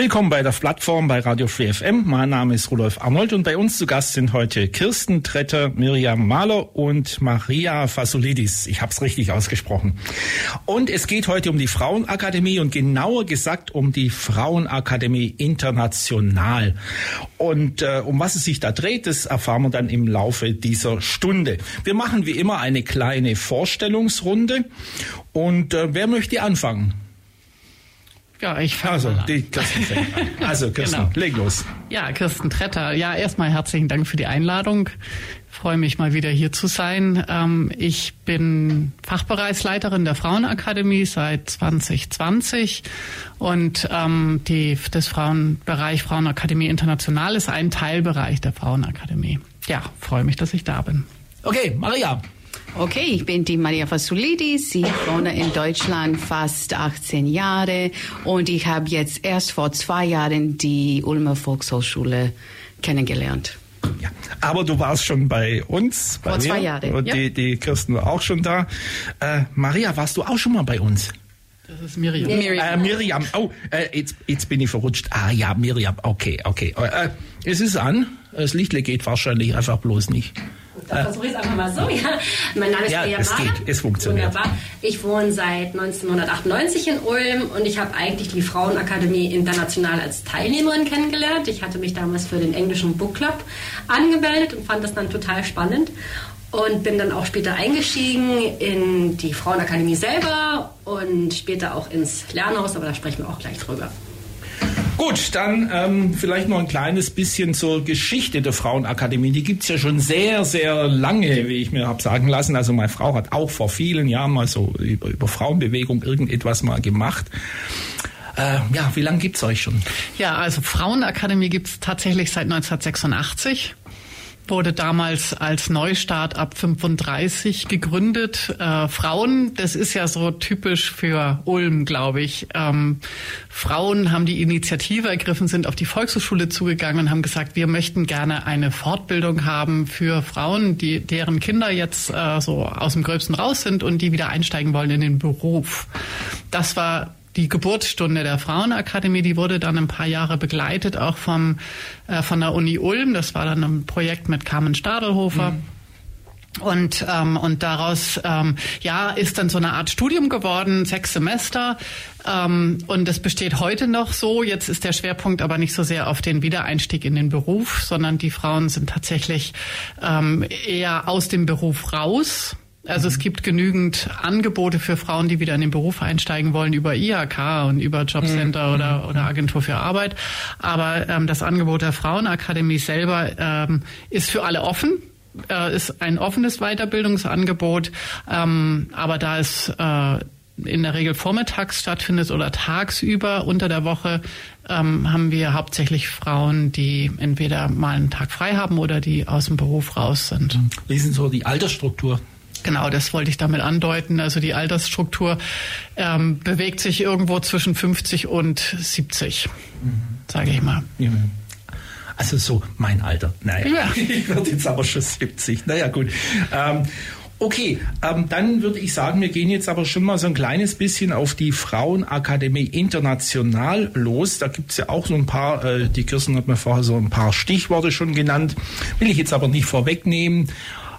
Willkommen bei der Plattform bei Radio Free FM. Mein Name ist Rudolf Arnold und bei uns zu Gast sind heute Kirsten Tretter, Miriam Mahler und Maria Fasolidis. Ich habe es richtig ausgesprochen. Und es geht heute um die Frauenakademie und genauer gesagt um die Frauenakademie International. Und äh, um was es sich da dreht, das erfahren wir dann im Laufe dieser Stunde. Wir machen wie immer eine kleine Vorstellungsrunde. Und äh, wer möchte anfangen? Ja, ich fange Also, die Kirsten fängt an. Also, Kirsten, Genau. leg los. Ja, Kirsten Tretter. Ja, erstmal herzlichen Dank für die Einladung. Ich freue mich mal wieder hier zu sein. Ähm, ich bin Fachbereichsleiterin der Frauenakademie seit 2020 und ähm, die, das Frauenbereich Frauenakademie International ist ein Teilbereich der Frauenakademie. Ja, freue mich, dass ich da bin. Okay, Maria. Okay, ich bin die Maria Fasulidis. Ich wohne in Deutschland fast 18 Jahre und ich habe jetzt erst vor zwei Jahren die Ulmer Volkshochschule kennengelernt. Ja, aber du warst schon bei uns. Bei Vor zwei mir. Jahren, Und ja. die, die Kirsten war auch schon da. Äh, Maria, warst du auch schon mal bei uns? Das ist Miriam. Äh, Miriam. Oh, äh, jetzt, jetzt bin ich verrutscht. Ah ja, Miriam. Okay, okay. Äh, es ist an. Das Licht geht wahrscheinlich einfach bloß nicht. Versuche ich es einfach mal so. Ja. Mein Name ist Ja, Maria es geht. Es funktioniert. Wunderbar. Ich wohne seit 1998 in Ulm und ich habe eigentlich die Frauenakademie international als Teilnehmerin kennengelernt. Ich hatte mich damals für den englischen Book Club angemeldet und fand das dann total spannend. Und bin dann auch später eingestiegen in die Frauenakademie selber und später auch ins Lernhaus, aber da sprechen wir auch gleich drüber. Gut, dann ähm, vielleicht noch ein kleines bisschen zur Geschichte der Frauenakademie. Die gibt's ja schon sehr, sehr lange, wie ich mir habe sagen lassen. Also meine Frau hat auch vor vielen Jahren mal so über, über Frauenbewegung irgendetwas mal gemacht. Äh, ja, wie lange gibt's euch schon? Ja, also Frauenakademie gibt's tatsächlich seit 1986. Wurde damals als Neustart ab 35 gegründet. Äh, Frauen, das ist ja so typisch für Ulm, glaube ich. Ähm, Frauen haben die Initiative ergriffen, sind auf die Volkshochschule zugegangen und haben gesagt, wir möchten gerne eine Fortbildung haben für Frauen, die, deren Kinder jetzt äh, so aus dem Gröbsten raus sind und die wieder einsteigen wollen in den Beruf. Das war die Geburtsstunde der Frauenakademie, die wurde dann ein paar Jahre begleitet, auch vom, äh, von der Uni Ulm. Das war dann ein Projekt mit Carmen Stadelhofer. Und, ähm, und daraus ähm, ja, ist dann so eine Art Studium geworden, sechs Semester. Ähm, und das besteht heute noch so. Jetzt ist der Schwerpunkt aber nicht so sehr auf den Wiedereinstieg in den Beruf, sondern die Frauen sind tatsächlich ähm, eher aus dem Beruf raus. Also es gibt genügend Angebote für Frauen, die wieder in den Beruf einsteigen wollen über IHK und über Jobcenter oder, oder Agentur für Arbeit. Aber ähm, das Angebot der Frauenakademie selber ähm, ist für alle offen äh, ist ein offenes Weiterbildungsangebot, ähm, aber da es äh, in der Regel vormittags stattfindet oder tagsüber unter der Woche, ähm, haben wir hauptsächlich Frauen, die entweder mal einen Tag frei haben oder die aus dem Beruf raus sind. Wie ist denn so die Altersstruktur? Genau, das wollte ich damit andeuten. Also die Altersstruktur ähm, bewegt sich irgendwo zwischen 50 und 70, sage ich mal. Ja. Also so mein Alter. Naja, Ja. ich werde jetzt aber schon 70. Naja, gut. Ähm, okay, ähm, dann würde ich sagen, wir gehen jetzt aber schon mal so ein kleines bisschen auf die Frauenakademie International los. Da gibt's ja auch so ein paar, äh, die Kirsten hat mir vorher so ein paar Stichworte schon genannt, will ich jetzt aber nicht vorwegnehmen.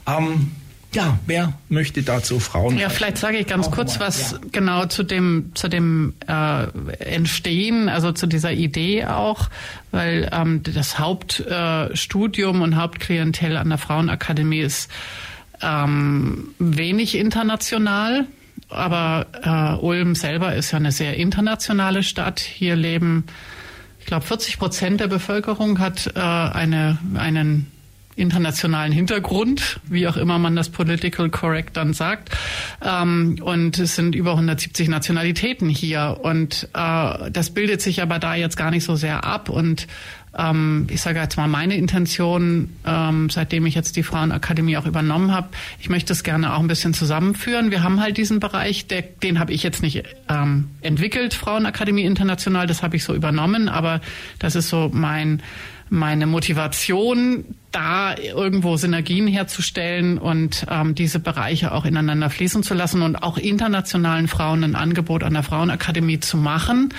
Ähm, ja, wer möchte dazu Frauen? Ja, vielleicht sage ich ganz kurz was ja. genau zu dem zu dem äh, Entstehen, also zu dieser Idee auch, weil ähm, das Hauptstudium äh, und Hauptklientel an der Frauenakademie ist ähm, wenig international. Aber äh, Ulm selber ist ja eine sehr internationale Stadt. Hier leben, ich glaube, 40 Prozent der Bevölkerung hat äh, eine, einen internationalen Hintergrund, wie auch immer man das political correct dann sagt. Ähm, und es sind über 170 Nationalitäten hier. Und äh, das bildet sich aber da jetzt gar nicht so sehr ab. Und ähm, ich sage jetzt mal meine Intention, ähm, seitdem ich jetzt die Frauenakademie auch übernommen habe, ich möchte es gerne auch ein bisschen zusammenführen. Wir haben halt diesen Bereich, der, den habe ich jetzt nicht ähm, entwickelt, Frauenakademie International, das habe ich so übernommen, aber das ist so mein meine Motivation, da irgendwo Synergien herzustellen und ähm, diese Bereiche auch ineinander fließen zu lassen und auch internationalen Frauen ein Angebot an der Frauenakademie zu machen,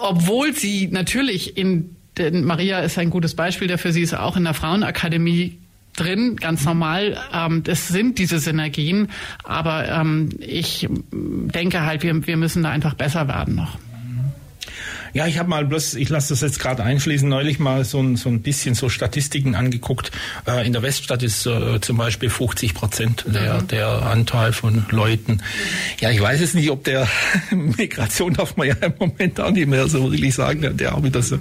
obwohl sie natürlich in denn Maria ist ein gutes Beispiel dafür. Sie ist auch in der Frauenakademie drin, ganz normal. Ähm, das sind diese Synergien, aber ähm, ich denke halt, wir, wir müssen da einfach besser werden noch. Ja, ich habe mal bloß, ich lasse das jetzt gerade einfließen, neulich mal so ein, so ein bisschen so Statistiken angeguckt. Äh, in der Weststadt ist äh, zum Beispiel 50 Prozent der, mhm. der Anteil von Leuten. Ja, ich weiß jetzt nicht, ob der Migration darf man ja im Moment auch nicht mehr so wirklich sagen, der auch wieder so.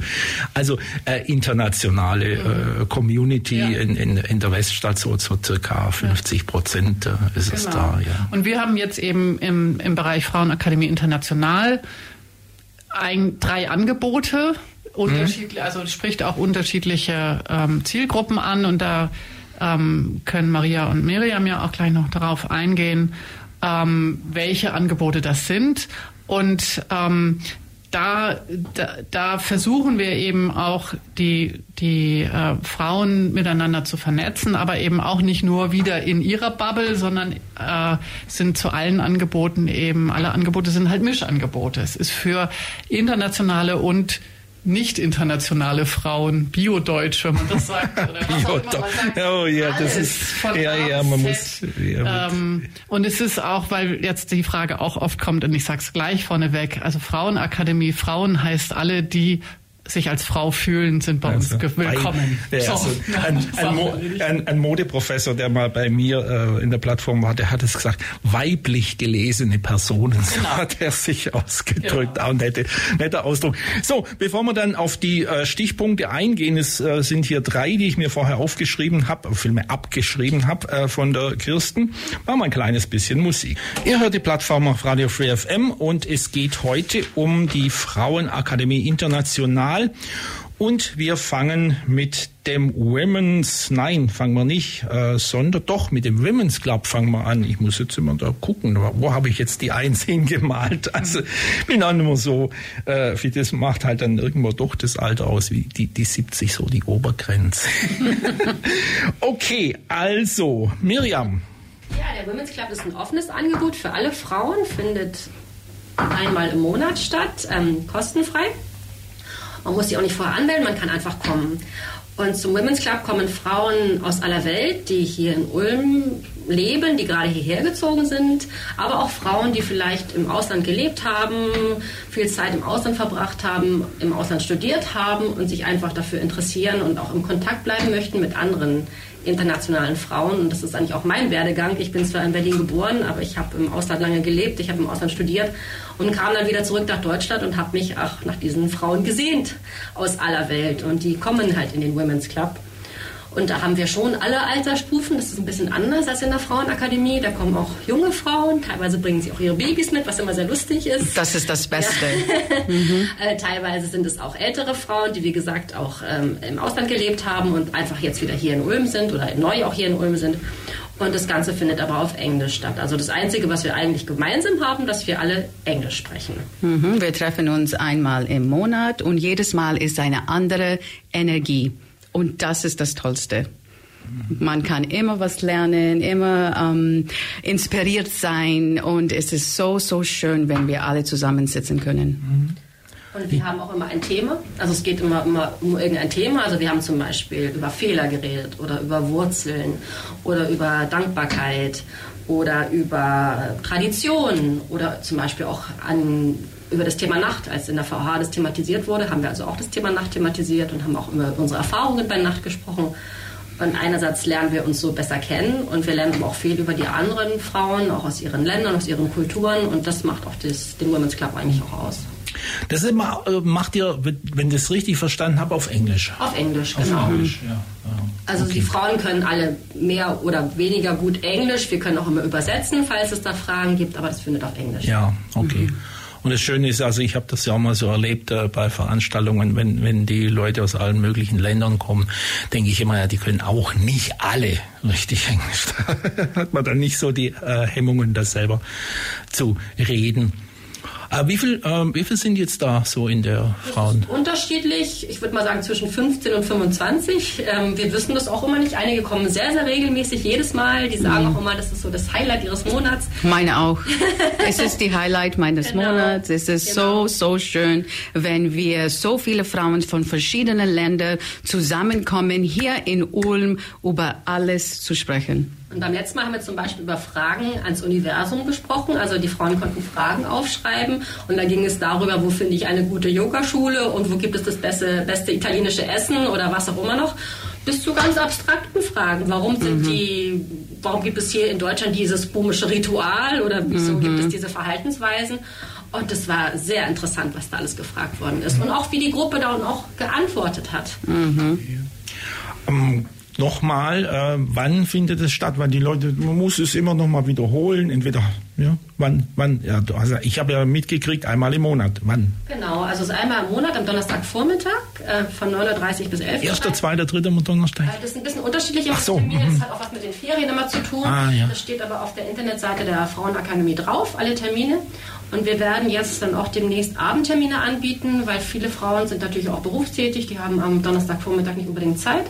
Also äh, internationale äh, Community ja. in, in, in der Weststadt so, so circa 50 Prozent äh, ist genau. es da. Ja. Und wir haben jetzt eben im, im Bereich Frauenakademie International ein, drei Angebote, unterschiedlich, mhm. also spricht auch unterschiedliche ähm, Zielgruppen an und da ähm, können Maria und Miriam ja auch gleich noch darauf eingehen, ähm, welche Angebote das sind. Und ähm, da, da, da versuchen wir eben auch die, die äh, Frauen miteinander zu vernetzen, aber eben auch nicht nur wieder in ihrer Bubble, sondern äh, sind zu allen Angeboten eben, alle Angebote sind halt Mischangebote. Es ist für internationale und nicht internationale Frauen, Bio-Deutsch, wenn man das sagt. Bio sagt oh ja, das ist ja, ja, man muss. Ja, ähm, und es ist auch, weil jetzt die Frage auch oft kommt, und ich sag's gleich vorneweg, also Frauenakademie, Frauen heißt alle, die sich als Frau fühlen, sind bei also, uns willkommen. Ein, ja, also ein, ein, Mo, ein, ein, Modeprofessor, der mal bei mir äh, in der Plattform war, der hat es gesagt, weiblich gelesene Personen, genau. hat er sich ausgedrückt. Genau. Auch nette, netter Ausdruck. So, bevor wir dann auf die äh, Stichpunkte eingehen, es äh, sind hier drei, die ich mir vorher aufgeschrieben habe, vielmehr abgeschrieben habe äh, von der Kirsten. Machen wir ein kleines bisschen Musik. Ihr hört die Plattform auf Radio Free FM und es geht heute um die Frauenakademie International Kanal. Und wir fangen mit dem Women's, nein, fangen wir nicht, äh, sondern doch mit dem Women's Club fangen wir an. Ich muss jetzt immer da gucken, wo habe ich jetzt die Eins hingemalt? Also bin auch immer so, äh, wie das macht halt dann irgendwo doch das Alter aus, wie die, die 70 so die Obergrenze. okay, also Miriam. Ja, der Women's Club ist ein offenes Angebot für alle Frauen, findet einmal im Monat statt, ähm, kostenfrei. Man muss sich auch nicht vorher anmelden, man kann einfach kommen. Und zum Women's Club kommen Frauen aus aller Welt, die hier in Ulm leben, die gerade hierher gezogen sind, aber auch Frauen, die vielleicht im Ausland gelebt haben, viel Zeit im Ausland verbracht haben, im Ausland studiert haben und sich einfach dafür interessieren und auch im Kontakt bleiben möchten mit anderen internationalen Frauen. Und das ist eigentlich auch mein Werdegang. Ich bin zwar in Berlin geboren, aber ich habe im Ausland lange gelebt, ich habe im Ausland studiert und kam dann wieder zurück nach Deutschland und habe mich auch nach diesen Frauen gesehnt aus aller Welt. Und die kommen halt in den Women's Club. Und da haben wir schon alle Altersstufen. Das ist ein bisschen anders als in der Frauenakademie. Da kommen auch junge Frauen. Teilweise bringen sie auch ihre Babys mit, was immer sehr lustig ist. Das ist das Beste. Ja. mhm. äh, teilweise sind es auch ältere Frauen, die wie gesagt auch ähm, im Ausland gelebt haben und einfach jetzt wieder hier in Ulm sind oder neu auch hier in Ulm sind. Und das Ganze findet aber auf Englisch statt. Also das Einzige, was wir eigentlich gemeinsam haben, dass wir alle Englisch sprechen. Mhm. Wir treffen uns einmal im Monat und jedes Mal ist eine andere Energie. Und das ist das Tollste. Man kann immer was lernen, immer ähm, inspiriert sein und es ist so, so schön, wenn wir alle zusammensitzen können. Und wir haben auch immer ein Thema. Also es geht immer, immer um irgendein Thema. Also wir haben zum Beispiel über Fehler geredet oder über Wurzeln oder über Dankbarkeit oder über Traditionen oder zum Beispiel auch an über das Thema Nacht, als in der VH das thematisiert wurde, haben wir also auch das Thema Nacht thematisiert und haben auch über unsere Erfahrungen bei Nacht gesprochen. Und einerseits lernen wir uns so besser kennen und wir lernen aber auch viel über die anderen Frauen, auch aus ihren Ländern, aus ihren Kulturen und das macht auch das, den Women's Club eigentlich auch aus. Das immer, äh, macht ihr, wenn ich das richtig verstanden habe, auf Englisch. Auf Englisch, genau. Auf Englisch, ja. ja. Also okay. die Frauen können alle mehr oder weniger gut Englisch. Wir können auch immer übersetzen, falls es da Fragen gibt, aber das findet auf Englisch. Ja, okay. Mhm. Und das Schöne ist, also ich habe das ja auch mal so erlebt äh, bei Veranstaltungen, wenn, wenn die Leute aus allen möglichen Ländern kommen, denke ich immer, ja, die können auch nicht alle richtig Englisch. Da hat man dann nicht so die äh, Hemmungen, das selber zu reden. Aber wie viel, ähm, wie viel sind jetzt da so in der Frauen? Unterschiedlich. Ich würde mal sagen zwischen 15 und 25. Ähm, wir wissen das auch immer nicht. Einige kommen sehr, sehr regelmäßig jedes Mal. Die sagen mhm. auch immer, das ist so das Highlight ihres Monats. Meine auch. es ist die Highlight meines genau. Monats. Es ist genau. so, so schön, wenn wir so viele Frauen von verschiedenen Ländern zusammenkommen, hier in Ulm über alles zu sprechen. Und beim letzten Mal haben wir zum Beispiel über Fragen ans Universum gesprochen. Also die Frauen konnten Fragen aufschreiben und da ging es darüber, wo finde ich eine gute Yogaschule und wo gibt es das beste, beste italienische Essen oder was auch immer noch. Bis zu ganz abstrakten Fragen. Warum sind mhm. die, warum gibt es hier in Deutschland dieses komische Ritual oder wieso mhm. gibt es diese Verhaltensweisen? Und es war sehr interessant, was da alles gefragt worden ist. Und auch wie die Gruppe da auch geantwortet hat. Mhm. Um, nochmal, äh, wann findet es statt? Weil die Leute, man muss es immer noch mal wiederholen. Entweder, ja, wann, wann, ja, also ich habe ja mitgekriegt, einmal im Monat. Wann? Genau, also es ist einmal im Monat am Donnerstagvormittag äh, von 9.30 Uhr bis 11 Uhr. Erster, zweiter, dritter Donnerstag? Äh, das ist ein bisschen unterschiedlich im Ach so, Termin. Das mhm. hat auch was mit den Ferien immer zu tun. Ah, ja. Das steht aber auf der Internetseite der Frauenakademie drauf, alle Termine. Und wir werden jetzt dann auch demnächst Abendtermine anbieten, weil viele Frauen sind natürlich auch berufstätig, die haben am Donnerstagvormittag nicht unbedingt Zeit.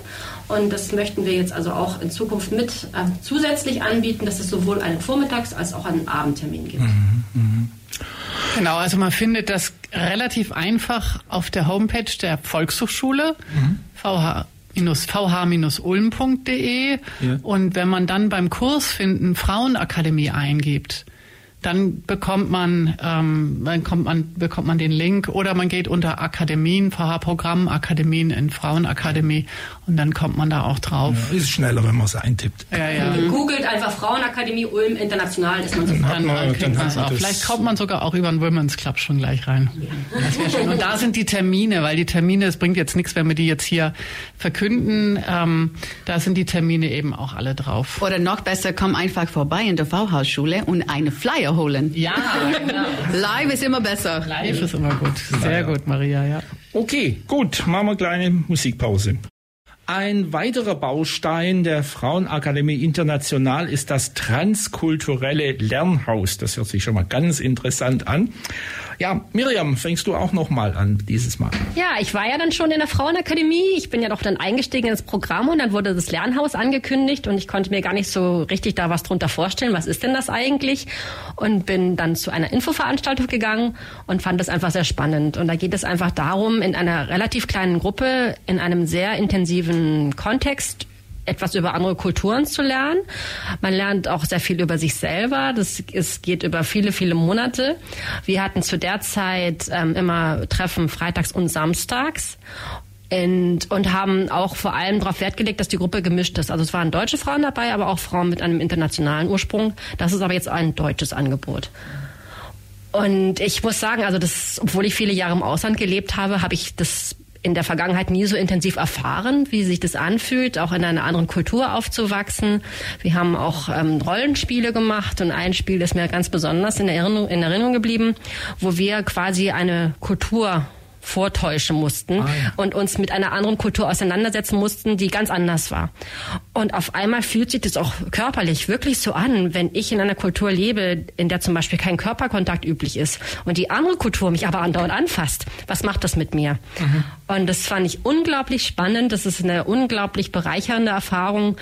Und das möchten wir jetzt also auch in Zukunft mit äh, zusätzlich anbieten, dass es sowohl einen Vormittags- als auch einen Abendtermin gibt. Mhm, mh. Genau, also man findet das relativ einfach auf der Homepage der Volkshochschule, mhm. VH vh-ulm.de ja. und wenn man dann beim Kurs finden Frauenakademie eingibt, dann bekommt man, ähm, dann kommt man, bekommt man den Link oder man geht unter Akademien, VH-Programm, Akademien in Frauenakademie und dann kommt man da auch drauf. Ja, ist schneller, wenn man es eintippt. Ja, ja. Googelt einfach Frauenakademie Ulm International, ist man sofort. Dann, man, dann dann auch. Vielleicht kommt man sogar auch über den Women's Club schon gleich rein. Ja. Das wäre schön. Und da sind die Termine, weil die Termine, es bringt jetzt nichts, wenn wir die jetzt hier verkünden. Ähm, da sind die Termine eben auch alle drauf. Oder noch besser, komm einfach vorbei in der V-Haus-Schule und eine Flyer holen. Ja, genau. Live ist immer besser. Live ist immer gut. Sehr gut, Maria, ja. Okay, gut, machen wir eine kleine Musikpause. Ein weiterer Baustein der Frauenakademie International ist das transkulturelle Lernhaus. Das hört sich schon mal ganz interessant an. Ja, Miriam, fängst du auch noch mal an dieses Mal? Ja, ich war ja dann schon in der Frauenakademie. Ich bin ja doch dann eingestiegen ins Programm und dann wurde das Lernhaus angekündigt und ich konnte mir gar nicht so richtig da was drunter vorstellen. Was ist denn das eigentlich? Und bin dann zu einer Infoveranstaltung gegangen und fand das einfach sehr spannend. Und da geht es einfach darum, in einer relativ kleinen Gruppe, in einem sehr intensiven Kontext etwas über andere Kulturen zu lernen. Man lernt auch sehr viel über sich selber. Das es geht über viele, viele Monate. Wir hatten zu der Zeit ähm, immer Treffen freitags und samstags. Und, und haben auch vor allem darauf Wert gelegt, dass die Gruppe gemischt ist. Also es waren deutsche Frauen dabei, aber auch Frauen mit einem internationalen Ursprung. Das ist aber jetzt ein deutsches Angebot. Und ich muss sagen, also das, obwohl ich viele Jahre im Ausland gelebt habe, habe ich das in der Vergangenheit nie so intensiv erfahren, wie sich das anfühlt, auch in einer anderen Kultur aufzuwachsen. Wir haben auch ähm, Rollenspiele gemacht und ein Spiel ist mir ganz besonders in Erinnerung, in Erinnerung geblieben, wo wir quasi eine Kultur vortäuschen mussten ah, ja. und uns mit einer anderen Kultur auseinandersetzen mussten, die ganz anders war. Und auf einmal fühlt sich das auch körperlich wirklich so an, wenn ich in einer Kultur lebe, in der zum Beispiel kein Körperkontakt üblich ist und die andere Kultur mich aber andauernd anfasst. Was macht das mit mir? Mhm. Und das fand ich unglaublich spannend. Das ist eine unglaublich bereichernde Erfahrung.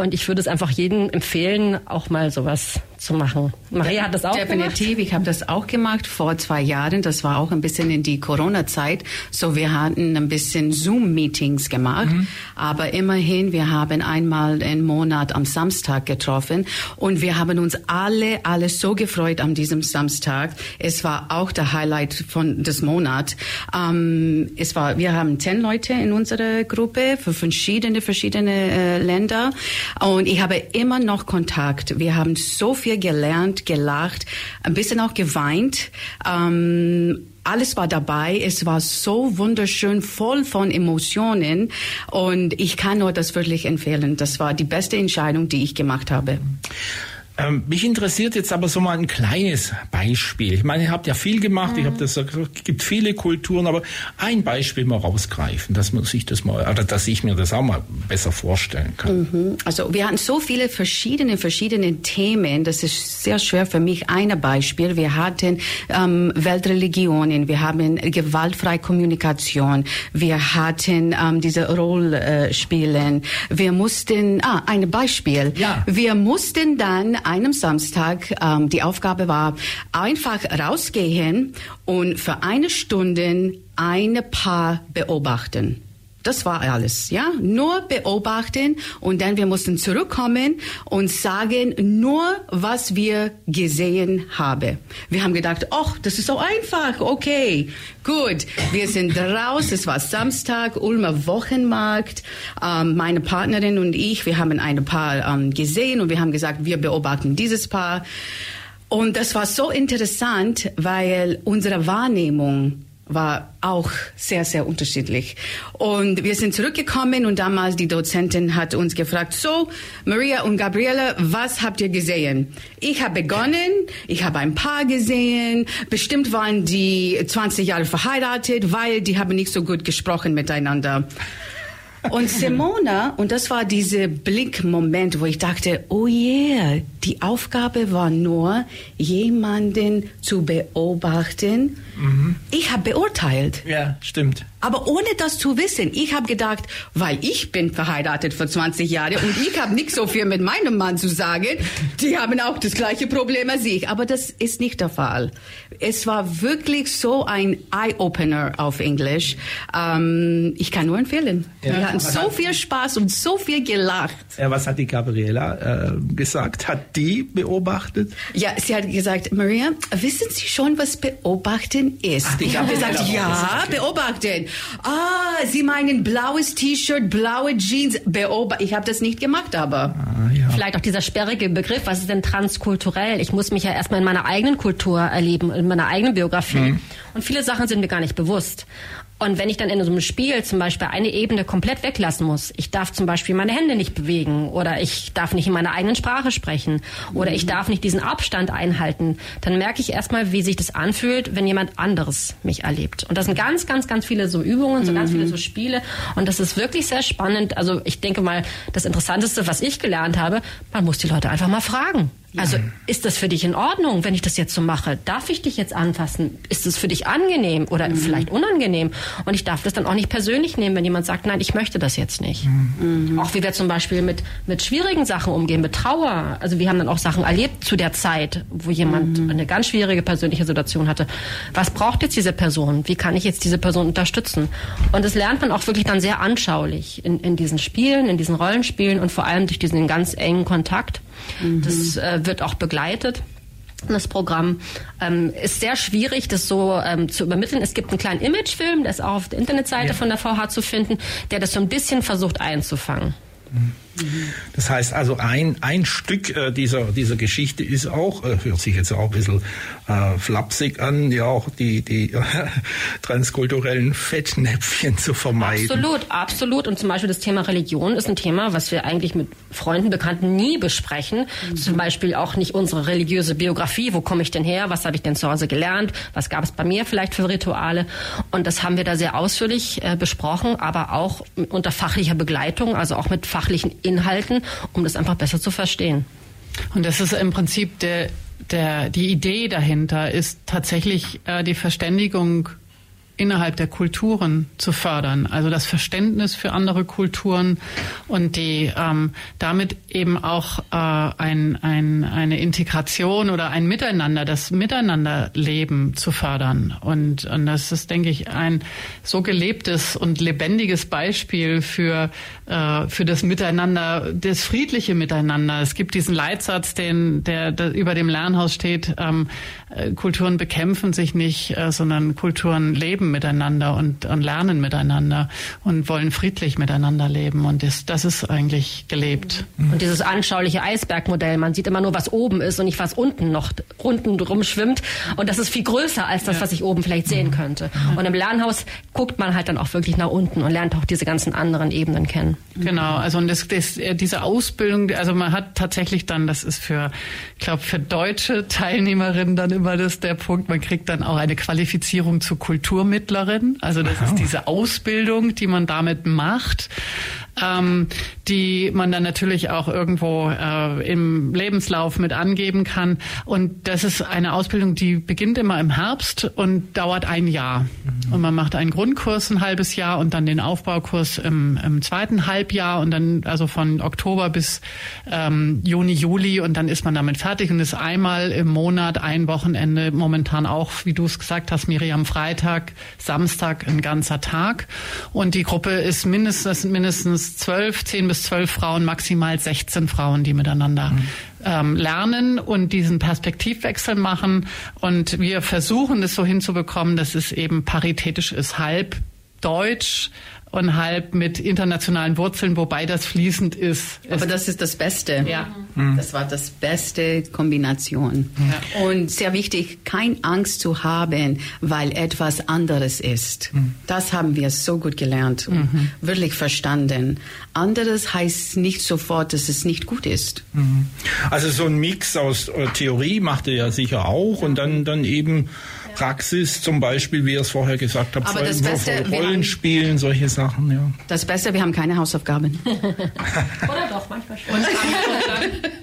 Und ich würde es einfach jedem empfehlen, auch mal sowas zu machen. Maria hat das auch Definitiv, gemacht? ich habe das auch gemacht vor zwei Jahren. Das war auch ein bisschen in die Corona-Zeit. So wir hatten ein bisschen Zoom-Meetings gemacht. Mhm. Aber immerhin, wir haben einmal im Monat am Samstag getroffen. Und wir haben uns alle, alle so gefreut an diesem Samstag. Es war auch der Highlight von des Monats. Ähm, es war, wir haben zehn Leute in unserer Gruppe für verschiedene, verschiedene äh, Länder. Und ich habe immer noch Kontakt. Wir haben so viel gelernt, gelacht, ein bisschen auch geweint. Ähm, alles war dabei. Es war so wunderschön, voll von Emotionen. Und ich kann nur das wirklich empfehlen. Das war die beste Entscheidung, die ich gemacht habe. Ähm, mich interessiert jetzt aber so mal ein kleines Beispiel. Ich meine, ihr habt ja viel gemacht, mhm. ich habe das es gibt viele Kulturen, aber ein Beispiel mal rausgreifen, dass man sich das mal, oder dass ich mir das auch mal besser vorstellen kann. Mhm. Also wir hatten so viele verschiedene, verschiedene Themen, das ist sehr schwer für mich. Ein Beispiel, wir hatten ähm, Weltreligionen, wir haben gewaltfreie Kommunikation, wir hatten ähm, diese Rollspielen, wir mussten, ah, ein Beispiel, ja. wir mussten dann einem Samstag ähm, die Aufgabe war, einfach rausgehen und für eine Stunde eine Paar beobachten. Das war alles, ja. Nur beobachten und dann wir mussten zurückkommen und sagen nur, was wir gesehen haben. Wir haben gedacht, ach, das ist so einfach, okay, gut. Wir sind raus, es war Samstag, Ulmer Wochenmarkt. Ähm, meine Partnerin und ich, wir haben ein Paar ähm, gesehen und wir haben gesagt, wir beobachten dieses Paar. Und das war so interessant, weil unsere Wahrnehmung war auch sehr, sehr unterschiedlich. Und wir sind zurückgekommen und damals die Dozentin hat uns gefragt, so, Maria und Gabriele, was habt ihr gesehen? Ich habe begonnen, ich habe ein Paar gesehen, bestimmt waren die 20 Jahre verheiratet, weil die haben nicht so gut gesprochen miteinander. Und Simona, und das war dieser Blickmoment, wo ich dachte, oh yeah, die Aufgabe war nur, jemanden zu beobachten. Mhm. Ich habe beurteilt. Ja, stimmt. Aber ohne das zu wissen, ich habe gedacht, weil ich bin verheiratet für 20 Jahre und ich habe nicht so viel mit meinem Mann zu sagen, die haben auch das gleiche Problem als ich. Aber das ist nicht der Fall. Es war wirklich so ein Eye-Opener auf Englisch. Ähm, ich kann nur empfehlen. Ja. Wir hatten so viel Spaß und so viel gelacht. Ja, was hat die Gabriela äh, gesagt? Hat die beobachtet? Ja, sie hat gesagt, Maria, wissen Sie schon, was beobachten ist? Ach, ich habe gesagt, ja, beobachten. Ah, Sie meinen blaues T-Shirt, blaue Jeans. Beobachten. Ich habe das nicht gemacht, aber. Ah, ja. Vielleicht auch dieser sperrige Begriff, was ist denn transkulturell? Ich muss mich ja erstmal in meiner eigenen Kultur erleben, in meiner eigenen Biografie. Mhm. Und viele Sachen sind mir gar nicht bewusst. Und wenn ich dann in so einem Spiel zum Beispiel eine Ebene komplett weglassen muss, ich darf zum Beispiel meine Hände nicht bewegen oder ich darf nicht in meiner eigenen Sprache sprechen oder ich darf nicht diesen Abstand einhalten, dann merke ich erstmal, wie sich das anfühlt, wenn jemand anderes mich erlebt. Und das sind ganz, ganz, ganz viele so Übungen, so mhm. ganz viele so Spiele. Und das ist wirklich sehr spannend. Also ich denke mal, das Interessanteste, was ich gelernt habe, man muss die Leute einfach mal fragen. Also ist das für dich in Ordnung, wenn ich das jetzt so mache? Darf ich dich jetzt anfassen? Ist es für dich angenehm oder mhm. vielleicht unangenehm? Und ich darf das dann auch nicht persönlich nehmen, wenn jemand sagt, nein, ich möchte das jetzt nicht. Mhm. Auch wie wir zum Beispiel mit, mit schwierigen Sachen umgehen, mit Trauer. Also wir haben dann auch Sachen erlebt zu der Zeit, wo jemand mhm. eine ganz schwierige persönliche Situation hatte. Was braucht jetzt diese Person? Wie kann ich jetzt diese Person unterstützen? Und das lernt man auch wirklich dann sehr anschaulich in, in diesen Spielen, in diesen Rollenspielen und vor allem durch diesen ganz engen Kontakt. Mhm. Das äh, wird auch begleitet. Das Programm ähm, ist sehr schwierig, das so ähm, zu übermitteln. Es gibt einen kleinen Imagefilm, der ist auch auf der Internetseite ja. von der VH zu finden, der das so ein bisschen versucht einzufangen. Das heißt also, ein, ein Stück äh, dieser, dieser Geschichte ist auch, äh, hört sich jetzt auch ein bisschen äh, flapsig an, ja auch die, die transkulturellen Fettnäpfchen zu vermeiden. Absolut, absolut. Und zum Beispiel das Thema Religion ist ein Thema, was wir eigentlich mit Freunden, Bekannten nie besprechen. Mhm. Zum Beispiel auch nicht unsere religiöse Biografie. Wo komme ich denn her? Was habe ich denn zu Hause gelernt? Was gab es bei mir vielleicht für Rituale? Und das haben wir da sehr ausführlich äh, besprochen, aber auch unter fachlicher Begleitung, also auch mit fachlichen Inhalten, um das einfach besser zu verstehen. Und das ist im Prinzip der, der, die Idee dahinter ist tatsächlich äh, die Verständigung innerhalb der Kulturen zu fördern. Also das Verständnis für andere Kulturen und die ähm, damit eben auch äh, ein, ein, eine Integration oder ein Miteinander, das Miteinanderleben zu fördern. Und, und das ist, denke ich, ein so gelebtes und lebendiges Beispiel für, äh, für das Miteinander, das friedliche Miteinander. Es gibt diesen Leitsatz, den, der, der über dem Lernhaus steht, ähm, äh, Kulturen bekämpfen sich nicht, äh, sondern Kulturen leben leben miteinander und, und lernen miteinander und wollen friedlich miteinander leben. Und das, das ist eigentlich gelebt. Und dieses anschauliche Eisbergmodell, man sieht immer nur, was oben ist und nicht, was unten noch unten drum schwimmt. Und das ist viel größer als das, was ich oben vielleicht sehen könnte. Und im Lernhaus guckt man halt dann auch wirklich nach unten und lernt auch diese ganzen anderen Ebenen kennen. Genau, also und das, das, diese Ausbildung, also man hat tatsächlich dann, das ist für, ich glaube, für deutsche Teilnehmerinnen dann immer das der Punkt, man kriegt dann auch eine Qualifizierung zur Kulturmittlerin. Also das ist diese Ausbildung, die man damit macht ähm, die man dann natürlich auch irgendwo äh, im Lebenslauf mit angeben kann. Und das ist eine Ausbildung, die beginnt immer im Herbst und dauert ein Jahr. Mhm. Und man macht einen Grundkurs ein halbes Jahr und dann den Aufbaukurs im, im zweiten Halbjahr und dann also von Oktober bis ähm, Juni, Juli und dann ist man damit fertig und ist einmal im Monat ein Wochenende momentan auch, wie du es gesagt hast, Miriam, Freitag, Samstag ein ganzer Tag. Und die Gruppe ist mindestens, mindestens zwölf, zehn bis zwölf Frauen, maximal 16 Frauen, die miteinander mhm. ähm, lernen und diesen Perspektivwechsel machen. Und wir versuchen es so hinzubekommen, dass es eben paritätisch ist, halb Deutsch, und halb mit internationalen Wurzeln, wobei das fließend ist. Aber das ist das Beste. Ja. Mhm. Das war das beste Kombination. Ja. Und sehr wichtig, keine Angst zu haben, weil etwas anderes ist. Mhm. Das haben wir so gut gelernt und mhm. wirklich verstanden. Anderes heißt nicht sofort, dass es nicht gut ist. Mhm. Also so ein Mix aus äh, Theorie macht er ja sicher auch und dann, dann eben Praxis zum Beispiel, wie ihr es vorher gesagt habt, Aber das Beste, Rollenspielen, solche Sachen. Ja. Das Beste, wir haben keine Hausaufgaben. Oder doch, manchmal schon. Und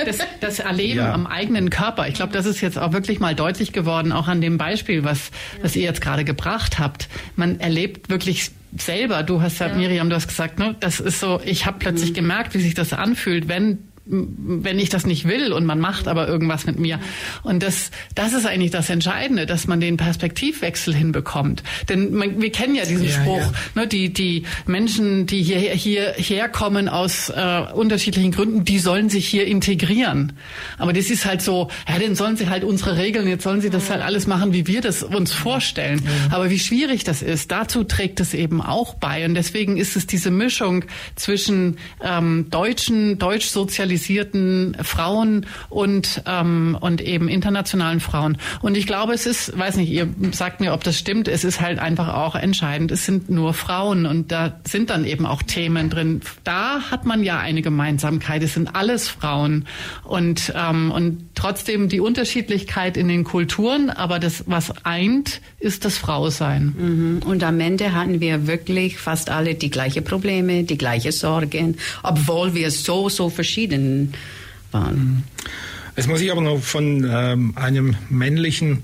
das, das Erleben ja. am eigenen Körper. Ich glaube, das ist jetzt auch wirklich mal deutlich geworden, auch an dem Beispiel, was, was ihr jetzt gerade gebracht habt. Man erlebt wirklich selber, du hast ja, ja. Miriam, du hast gesagt, ne, das ist so, ich habe plötzlich mhm. gemerkt, wie sich das anfühlt, wenn wenn ich das nicht will und man macht aber irgendwas mit mir. Und das, das ist eigentlich das Entscheidende, dass man den Perspektivwechsel hinbekommt. Denn man, wir kennen ja diesen ja, Spruch, ja. Ne, die, die Menschen, die hier, hier herkommen aus äh, unterschiedlichen Gründen, die sollen sich hier integrieren. Aber das ist halt so, ja, dann sollen sie halt unsere Regeln, jetzt sollen sie das halt alles machen, wie wir das uns vorstellen. Ja. Aber wie schwierig das ist, dazu trägt es eben auch bei. Und deswegen ist es diese Mischung zwischen ähm, deutschen, deutsch sozialisierten sozialisierten Frauen und, ähm, und eben internationalen Frauen. Und ich glaube, es ist, weiß nicht, ihr sagt mir, ob das stimmt, es ist halt einfach auch entscheidend, es sind nur Frauen und da sind dann eben auch Themen drin. Da hat man ja eine Gemeinsamkeit, es sind alles Frauen und, ähm, und trotzdem die Unterschiedlichkeit in den Kulturen, aber das, was eint, ist das Frausein. Mhm. Und am Ende hatten wir wirklich fast alle die gleichen Probleme, die gleichen Sorgen, obwohl wir so, so verschieden waren. Es muss ich aber noch von ähm, einem männlichen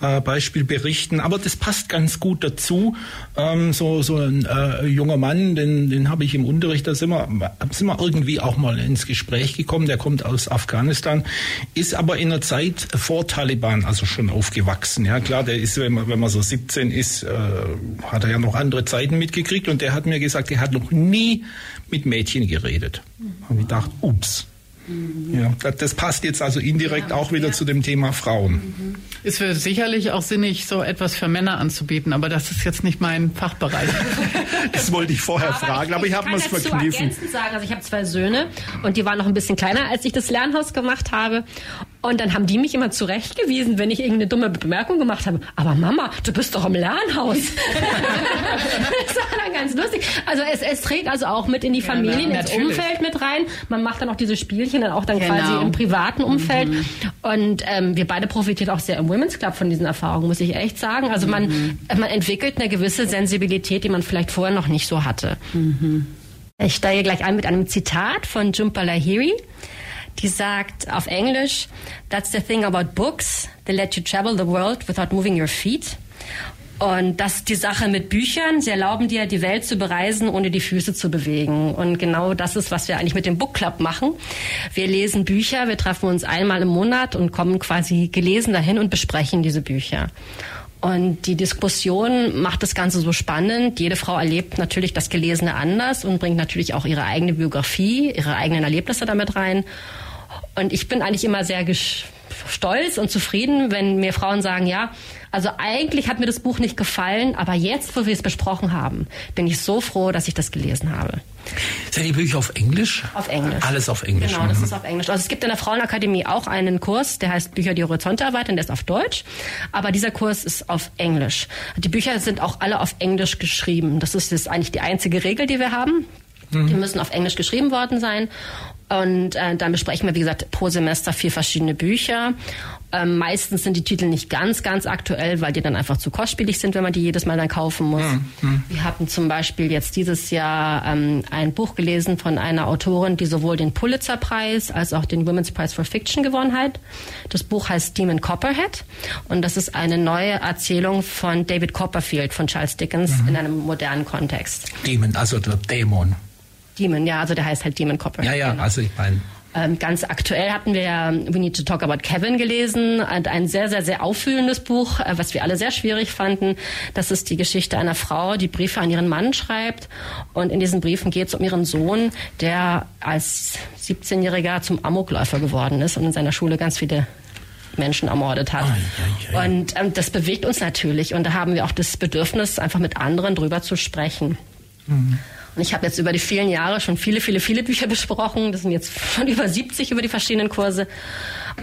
äh, Beispiel berichten, aber das passt ganz gut dazu. Ähm, so, so ein äh, junger Mann, den, den habe ich im Unterricht, da sind wir, sind wir irgendwie auch mal ins Gespräch gekommen, der kommt aus Afghanistan, ist aber in der Zeit vor Taliban, also schon aufgewachsen. Ja klar, der ist, wenn man, wenn man so 17 ist, äh, hat er ja noch andere Zeiten mitgekriegt und der hat mir gesagt, er hat noch nie mit Mädchen geredet. Mhm. Habe ich gedacht, ups. Ja, das passt jetzt also indirekt ja, auch wieder ja. zu dem Thema Frauen. Es wäre sicherlich auch sinnig, so etwas für Männer anzubieten, aber das ist jetzt nicht mein Fachbereich. das wollte ich vorher aber fragen, ich, aber ich, ich habe es verkniffen. sagen, also ich habe zwei Söhne und die waren noch ein bisschen kleiner, als ich das Lernhaus gemacht habe. Und dann haben die mich immer zurechtgewiesen, wenn ich irgendeine dumme Bemerkung gemacht habe. Aber Mama, du bist doch im Lernhaus. das war dann ganz lustig. Also es, es trägt also auch mit in die Familien, ja, ins Umfeld mit rein. Man macht dann auch diese Spielchen dann auch dann genau. quasi im privaten Umfeld. Mhm. Und ähm, wir beide profitieren auch sehr im Women's Club von diesen Erfahrungen, muss ich echt sagen. Also man, mhm. man entwickelt eine gewisse Sensibilität, die man vielleicht vorher noch nicht so hatte. Mhm. Ich steige gleich ein mit einem Zitat von Jhumpa Lahiri die sagt auf Englisch, That's the thing about books. They let you travel the world without moving your feet. Und das ist die Sache mit Büchern. Sie erlauben dir, die Welt zu bereisen, ohne die Füße zu bewegen. Und genau das ist, was wir eigentlich mit dem Book Club machen. Wir lesen Bücher, wir treffen uns einmal im Monat und kommen quasi gelesen dahin und besprechen diese Bücher. Und die Diskussion macht das Ganze so spannend. Jede Frau erlebt natürlich das Gelesene anders und bringt natürlich auch ihre eigene Biografie, ihre eigenen Erlebnisse damit rein. Und ich bin eigentlich immer sehr stolz und zufrieden, wenn mir Frauen sagen, ja, also eigentlich hat mir das Buch nicht gefallen, aber jetzt, wo wir es besprochen haben, bin ich so froh, dass ich das gelesen habe. Sind die Bücher auf Englisch? Auf Englisch. Alles auf Englisch. Genau, das mhm. ist auf Englisch. Also es gibt in der Frauenakademie auch einen Kurs, der heißt Bücher die Horizonte erweitern, der ist auf Deutsch, aber dieser Kurs ist auf Englisch. Die Bücher sind auch alle auf Englisch geschrieben. Das ist, ist eigentlich die einzige Regel, die wir haben. Mhm. Die müssen auf Englisch geschrieben worden sein. Und äh, dann besprechen wir, wie gesagt, pro Semester vier verschiedene Bücher. Ähm, meistens sind die Titel nicht ganz, ganz aktuell, weil die dann einfach zu kostspielig sind, wenn man die jedes Mal dann kaufen muss. Mhm. Wir hatten zum Beispiel jetzt dieses Jahr ähm, ein Buch gelesen von einer Autorin, die sowohl den Pulitzer-Preis als auch den Women's Prize for Fiction gewonnen hat. Das Buch heißt Demon Copperhead und das ist eine neue Erzählung von David Copperfield von Charles Dickens mhm. in einem modernen Kontext. Demon, also der Dämon. Demon, ja, also der heißt halt Demon Copper. Ja, ja, genau. also ich meine. Ähm, ganz aktuell hatten wir ja We Need to Talk About Kevin gelesen, ein sehr, sehr, sehr auffühlendes Buch, äh, was wir alle sehr schwierig fanden. Das ist die Geschichte einer Frau, die Briefe an ihren Mann schreibt. Und in diesen Briefen geht es um ihren Sohn, der als 17-Jähriger zum Amokläufer geworden ist und in seiner Schule ganz viele Menschen ermordet hat. Ai, ai, ai. Und ähm, das bewegt uns natürlich. Und da haben wir auch das Bedürfnis, einfach mit anderen drüber zu sprechen. Mhm. Ich habe jetzt über die vielen Jahre schon viele, viele, viele Bücher besprochen. Das sind jetzt schon über 70 über die verschiedenen Kurse.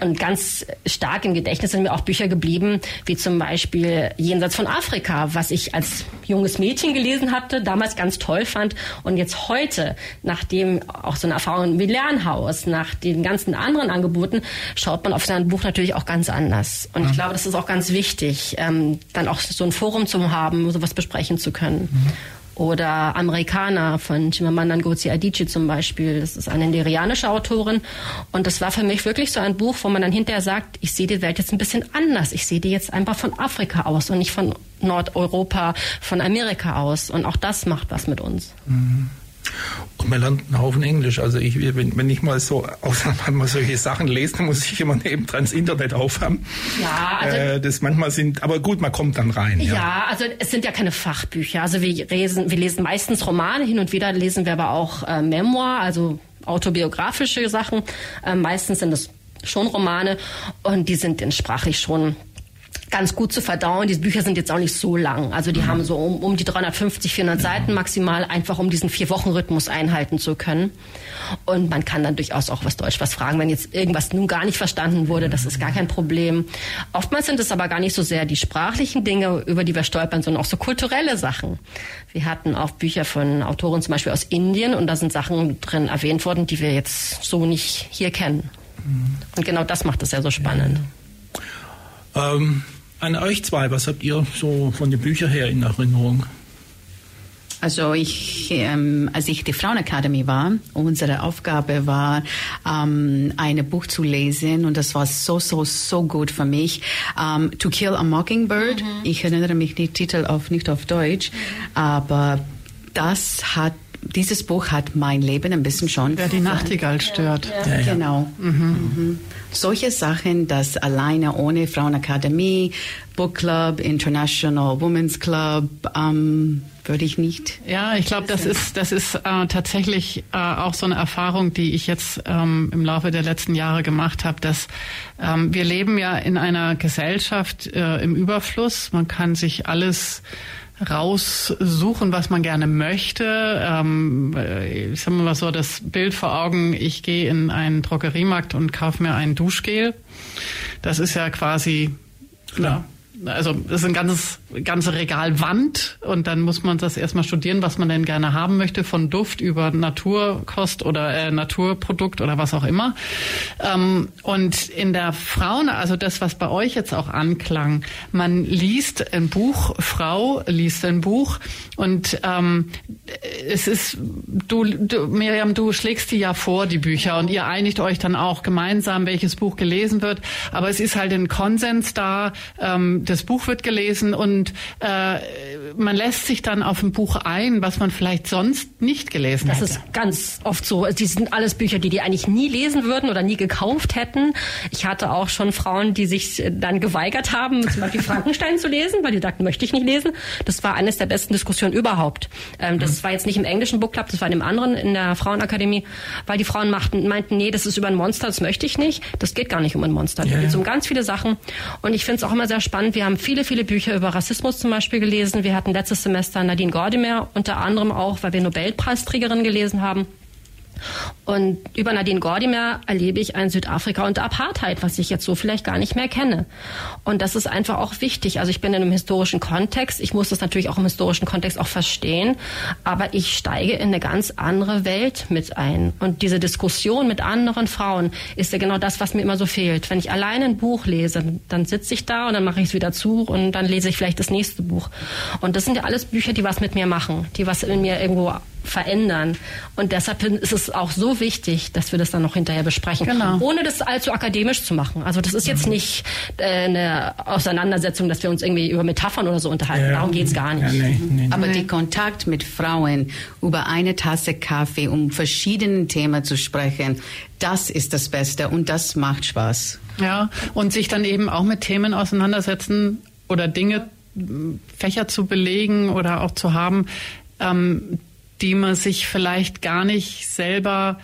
Und ganz stark im Gedächtnis sind mir auch Bücher geblieben, wie zum Beispiel Jenseits von Afrika, was ich als junges Mädchen gelesen hatte, damals ganz toll fand. Und jetzt heute, nachdem auch so eine Erfahrung wie Lernhaus, nach den ganzen anderen Angeboten, schaut man auf sein Buch natürlich auch ganz anders. Und ich glaube, das ist auch ganz wichtig, ähm, dann auch so ein Forum zu haben, sowas besprechen zu können. Mhm. Oder Amerikaner von Chimamanda Ngozi Adichie zum Beispiel. Das ist eine nigerianische Autorin. Und das war für mich wirklich so ein Buch, wo man dann hinterher sagt, ich sehe die Welt jetzt ein bisschen anders. Ich sehe die jetzt einfach von Afrika aus und nicht von Nordeuropa, von Amerika aus. Und auch das macht was mit uns. Mhm. Und man lernt einen Haufen Englisch. Also ich, wenn, wenn ich mal so mal solche Sachen lese, dann muss ich immer nebendran das Internet aufhaben. Ja, also äh, das manchmal sind, aber gut, man kommt dann rein. Ja. ja, also es sind ja keine Fachbücher. Also wir lesen, wir lesen meistens Romane, hin und wieder lesen wir aber auch äh, Memoir, also autobiografische Sachen. Äh, meistens sind es schon Romane und die sind dann sprachlich schon ganz gut zu verdauen. Diese Bücher sind jetzt auch nicht so lang. Also die mhm. haben so um, um die 350, 400 Seiten maximal, einfach um diesen Vier-Wochen-Rhythmus einhalten zu können. Und man kann dann durchaus auch was Deutsch was fragen, wenn jetzt irgendwas nun gar nicht verstanden wurde. Das ist gar kein Problem. Oftmals sind es aber gar nicht so sehr die sprachlichen Dinge, über die wir stolpern, sondern auch so kulturelle Sachen. Wir hatten auch Bücher von Autoren zum Beispiel aus Indien und da sind Sachen drin erwähnt worden, die wir jetzt so nicht hier kennen. Mhm. Und genau das macht es ja so spannend. Ähm, an euch zwei, was habt ihr so von den Büchern her in Erinnerung? Also ich, ähm, als ich die Frauenakademie war, unsere Aufgabe war, ähm, ein Buch zu lesen und das war so, so, so gut für mich. Ähm, to Kill a Mockingbird. Mhm. Ich erinnere mich den Titel auf, nicht auf Deutsch, mhm. aber das hat dieses Buch hat mein Leben ein bisschen schon. Wer die Nachtigall stört. Ja, ja. Genau. Mhm. Mhm. Solche Sachen, dass alleine ohne Frauenakademie, Book Club, International Women's Club, ähm, würde ich nicht. Ja, ich glaube, das ist das ist äh, tatsächlich äh, auch so eine Erfahrung, die ich jetzt ähm, im Laufe der letzten Jahre gemacht habe, dass ähm, wir leben ja in einer Gesellschaft äh, im Überfluss. Man kann sich alles raussuchen, was man gerne möchte. Ähm, ich sage mal so das Bild vor Augen, ich gehe in einen Drogeriemarkt und kaufe mir ein Duschgel. Das ist ja quasi Klar. also das ist ein ganzes ganze Regalwand und dann muss man das erstmal studieren, was man denn gerne haben möchte, von Duft über Naturkost oder äh, Naturprodukt oder was auch immer. Ähm, und in der Frauen, also das, was bei euch jetzt auch anklang, man liest ein Buch, Frau liest ein Buch und ähm, es ist, du, du, Miriam, du schlägst die ja vor, die Bücher, und ihr einigt euch dann auch gemeinsam, welches Buch gelesen wird. Aber es ist halt ein Konsens da, ähm, das Buch wird gelesen und äh, man lässt sich dann auf ein Buch ein, was man vielleicht sonst nicht gelesen das hätte. Das ist ganz oft so. Die sind alles Bücher, die die eigentlich nie lesen würden oder nie gekauft hätten. Ich hatte auch schon Frauen, die sich dann geweigert haben, zum Beispiel Frankenstein zu lesen, weil die sagten, möchte ich nicht lesen. Das war eines der besten Diskussionen überhaupt. Ähm, das mhm. war jetzt nicht im englischen Book Club, das war in dem anderen in der Frauenakademie, weil die Frauen machten, meinten, nee, das ist über ein Monster, das möchte ich nicht. Das geht gar nicht um ein Monster. Da geht es um ganz viele Sachen. Und ich finde es auch immer sehr spannend. Wir haben viele, viele Bücher über Rassismus zum Beispiel gelesen. Wir hatten letztes Semester Nadine Gordimer, unter anderem auch, weil wir Nobelpreisträgerin gelesen haben. Und über Nadine Gordimer erlebe ich ein Südafrika unter Apartheid, was ich jetzt so vielleicht gar nicht mehr kenne. Und das ist einfach auch wichtig. Also ich bin in einem historischen Kontext. Ich muss das natürlich auch im historischen Kontext auch verstehen. Aber ich steige in eine ganz andere Welt mit ein. Und diese Diskussion mit anderen Frauen ist ja genau das, was mir immer so fehlt. Wenn ich alleine ein Buch lese, dann sitze ich da und dann mache ich es wieder zu und dann lese ich vielleicht das nächste Buch. Und das sind ja alles Bücher, die was mit mir machen, die was in mir irgendwo verändern. Und deshalb ist es auch so wichtig, dass wir das dann noch hinterher besprechen, genau. ohne das allzu akademisch zu machen. Also das ist jetzt mhm. nicht äh, eine Auseinandersetzung, dass wir uns irgendwie über Metaphern oder so unterhalten. Ja, Darum geht's gar nicht. Ja, nee, nee, Aber der Kontakt mit Frauen über eine Tasse Kaffee, um verschiedene Themen zu sprechen, das ist das Beste und das macht Spaß. Ja, und sich dann eben auch mit Themen auseinandersetzen oder Dinge, Fächer zu belegen oder auch zu haben, ähm, die man sich vielleicht gar nicht selber,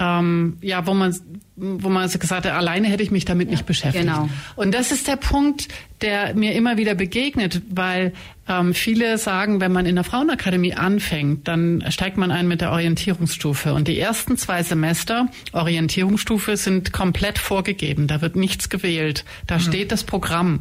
ähm, ja, wo man, wo man gesagt hat, alleine hätte ich mich damit ja, nicht beschäftigt. Genau. Und das ist der Punkt, der mir immer wieder begegnet, weil ähm, viele sagen, wenn man in der Frauenakademie anfängt, dann steigt man ein mit der Orientierungsstufe. Und die ersten zwei Semester Orientierungsstufe sind komplett vorgegeben. Da wird nichts gewählt. Da mhm. steht das Programm.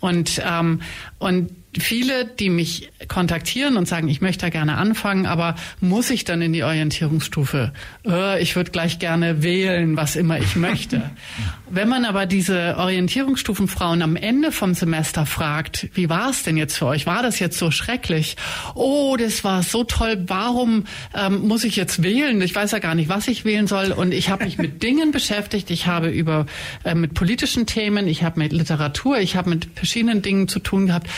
Und, ähm, und viele, die mich kontaktieren und sagen, ich möchte da gerne anfangen, aber muss ich dann in die Orientierungsstufe? Äh, ich würde gleich gerne wählen, was immer ich möchte. Wenn man aber diese Orientierungsstufenfrauen am Ende vom Semester fragt, wie war es denn jetzt für euch? War das jetzt so schrecklich? Oh, das war so toll. Warum ähm, muss ich jetzt wählen? Ich weiß ja gar nicht, was ich wählen soll. Und ich habe mich mit Dingen beschäftigt. Ich habe über äh, mit politischen Themen, ich habe mit Literatur, ich habe mit verschiedenen Dingen zu tun gehabt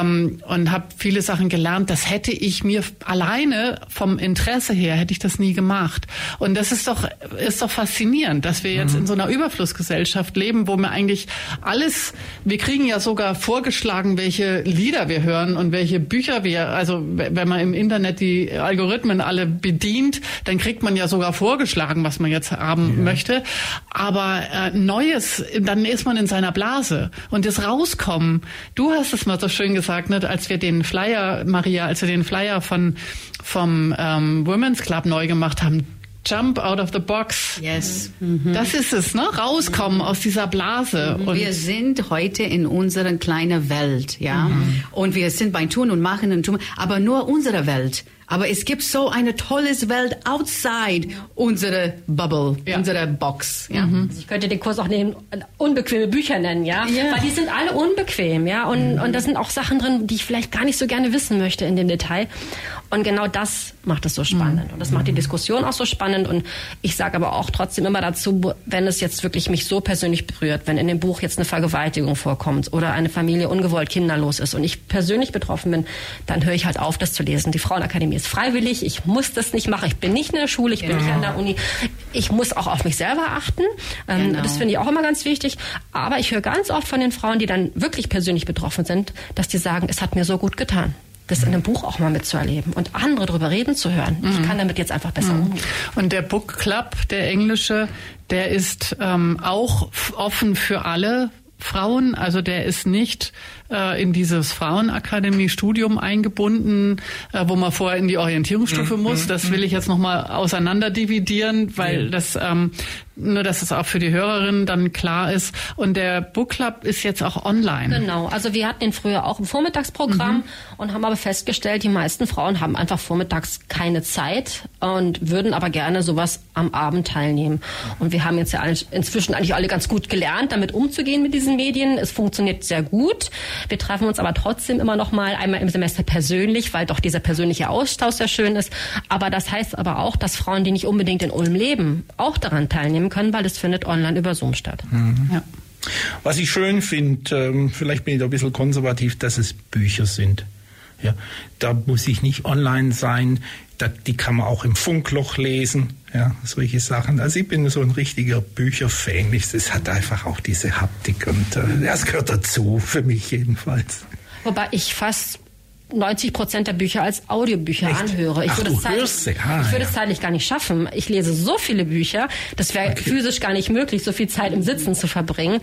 ähm, und habe viele Sachen gelernt. Das hätte ich mir alleine vom Interesse her hätte ich das nie gemacht. Und das ist doch ist doch faszinierend, dass wir jetzt mhm. in so einer Überflussgesellschaft leben, wo wir eigentlich alles, wir kriegen ja sogar vorgeschlagen, welche Lieder wir hören und welche Bücher wir, also wenn man im Internet die Algorithmen alle bedient, dann kriegt man ja sogar vorgeschlagen, was man jetzt haben ja. möchte. Aber äh, Neues, dann ist man in seiner Blase und das Rauskommen. Du hast es mal so schön gesagt gesagt, ne, als wir den Flyer, Maria, als wir den Flyer von vom ähm, Women's Club neu gemacht haben, Jump out of the box. Yes. Mhm. Das ist es, ne? Rauskommen mhm. aus dieser Blase. Und wir sind heute in unserer kleinen Welt, ja. Mhm. Und wir sind beim Tun und Machen und Tun, aber nur unsere Welt. Aber es gibt so eine tolles Welt outside unsere Bubble, ja. unsere Box. Ja. Mhm. Also ich könnte den Kurs auch nehmen, unbequeme Bücher nennen, ja, ja. weil die sind alle unbequem, ja, und mhm. und da sind auch Sachen drin, die ich vielleicht gar nicht so gerne wissen möchte in dem Detail. Und genau das macht es so spannend und das macht die mhm. Diskussion auch so spannend. Und ich sage aber auch trotzdem immer dazu, wenn es jetzt wirklich mich so persönlich berührt, wenn in dem Buch jetzt eine Vergewaltigung vorkommt oder eine Familie ungewollt kinderlos ist und ich persönlich betroffen bin, dann höre ich halt auf, das zu lesen. Die Frauenakademie mir ist freiwillig, ich muss das nicht machen, ich bin nicht in der Schule, ich genau. bin nicht an der Uni. Ich muss auch auf mich selber achten. Ähm, genau. Das finde ich auch immer ganz wichtig. Aber ich höre ganz oft von den Frauen, die dann wirklich persönlich betroffen sind, dass die sagen, es hat mir so gut getan das in einem Buch auch mal mitzuerleben und andere darüber reden zu hören. Mhm. Ich kann damit jetzt einfach besser mhm. umgehen. Und der Book Club, der englische, der ist ähm, auch offen für alle Frauen. Also der ist nicht äh, in dieses Frauenakademie-Studium eingebunden, äh, wo man vorher in die Orientierungsstufe mhm. muss. Mhm, das will ich jetzt nochmal auseinander dividieren, weil ja. das ähm, nur, dass es auch für die Hörerinnen dann klar ist. Und der Book Club ist jetzt auch online. Genau. Also wir hatten ihn früher auch im Vormittagsprogramm mhm. und haben aber festgestellt, die meisten Frauen haben einfach vormittags keine Zeit und würden aber gerne sowas am Abend teilnehmen. Und wir haben jetzt ja inzwischen eigentlich alle ganz gut gelernt, damit umzugehen mit diesen Medien. Es funktioniert sehr gut. Wir treffen uns aber trotzdem immer noch mal einmal im Semester persönlich, weil doch dieser persönliche Austausch sehr schön ist. Aber das heißt aber auch, dass Frauen, die nicht unbedingt in Ulm leben, auch daran teilnehmen können, weil es findet online über Zoom statt. Mhm. Ja. Was ich schön finde, ähm, vielleicht bin ich da ein bisschen konservativ, dass es Bücher sind. Ja, da muss ich nicht online sein, da, die kann man auch im Funkloch lesen, ja, solche Sachen. Also ich bin so ein richtiger Bücherfan. Es hat einfach auch diese Haptik und äh, das gehört dazu, für mich jedenfalls. Wobei ich fast 90 Prozent der Bücher als Audiobücher Echt? anhöre. Ich Ach, würde es zeitlich. Ah, ich würde ja. es zeitlich gar nicht schaffen. Ich lese so viele Bücher, das wäre Okay. physisch gar nicht möglich, so viel Zeit im Sitzen zu verbringen.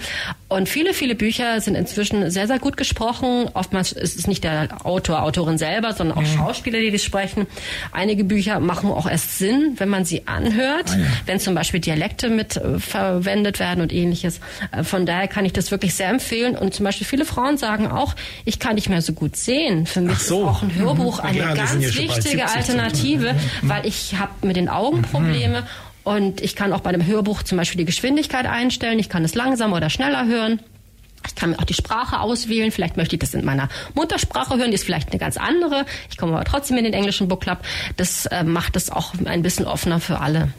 Und viele, viele Bücher sind inzwischen sehr, sehr gut gesprochen. Oftmals ist es nicht der Autor, Autorin selber, sondern Mhm. auch Schauspieler, die das sprechen. Einige Bücher machen auch erst Sinn, wenn man sie anhört, Ah, ja. wenn zum Beispiel Dialekte mit äh, verwendet werden und ähnliches. Äh, von daher kann ich das wirklich sehr empfehlen. Und zum Beispiel viele Frauen sagen auch, ich kann nicht mehr so gut sehen. Für mich so. ist auch ein Hörbuch Mhm. eine Ja, ganz wichtige 70 Alternative, Mhm. weil ich habe mit den Augen Probleme und ich kann auch bei einem Hörbuch zum Beispiel die Geschwindigkeit einstellen. Ich kann es langsamer oder schneller hören. Ich kann mir auch die Sprache auswählen. Vielleicht möchte ich das in meiner Muttersprache hören. Die ist vielleicht eine ganz andere. Ich komme aber trotzdem in den englischen Book Club. Das äh, macht es auch ein bisschen offener für alle.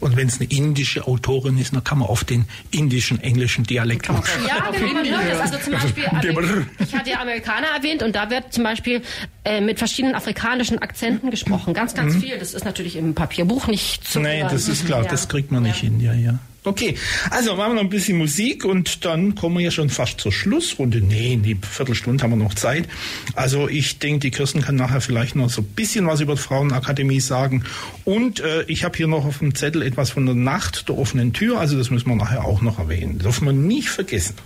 Und wenn es eine indische Autorin ist, dann kann man auf den indischen, englischen Dialekt auch Ja, genau, man hört das. Also zum Beispiel, Amer- ich hatte ja Amerikaner erwähnt und da wird zum Beispiel äh, mit verschiedenen afrikanischen Akzenten gesprochen. Ganz, ganz viel. Das ist natürlich im Papierbuch nicht zu Nee, hören. das ist klar, Ja. das kriegt man nicht hin, ja, ja. Okay, also machen wir noch ein bisschen Musik und dann kommen wir ja schon fast zur Schlussrunde. Nee, in die Viertelstunde haben wir noch Zeit. Also ich denke, die Kirsten kann nachher vielleicht noch so ein bisschen was über die Frauenakademie sagen. Und äh, ich habe hier noch auf dem Zettel etwas von der Nacht der offenen Tür. Also das müssen wir nachher auch noch erwähnen. Dürfen wir nicht vergessen.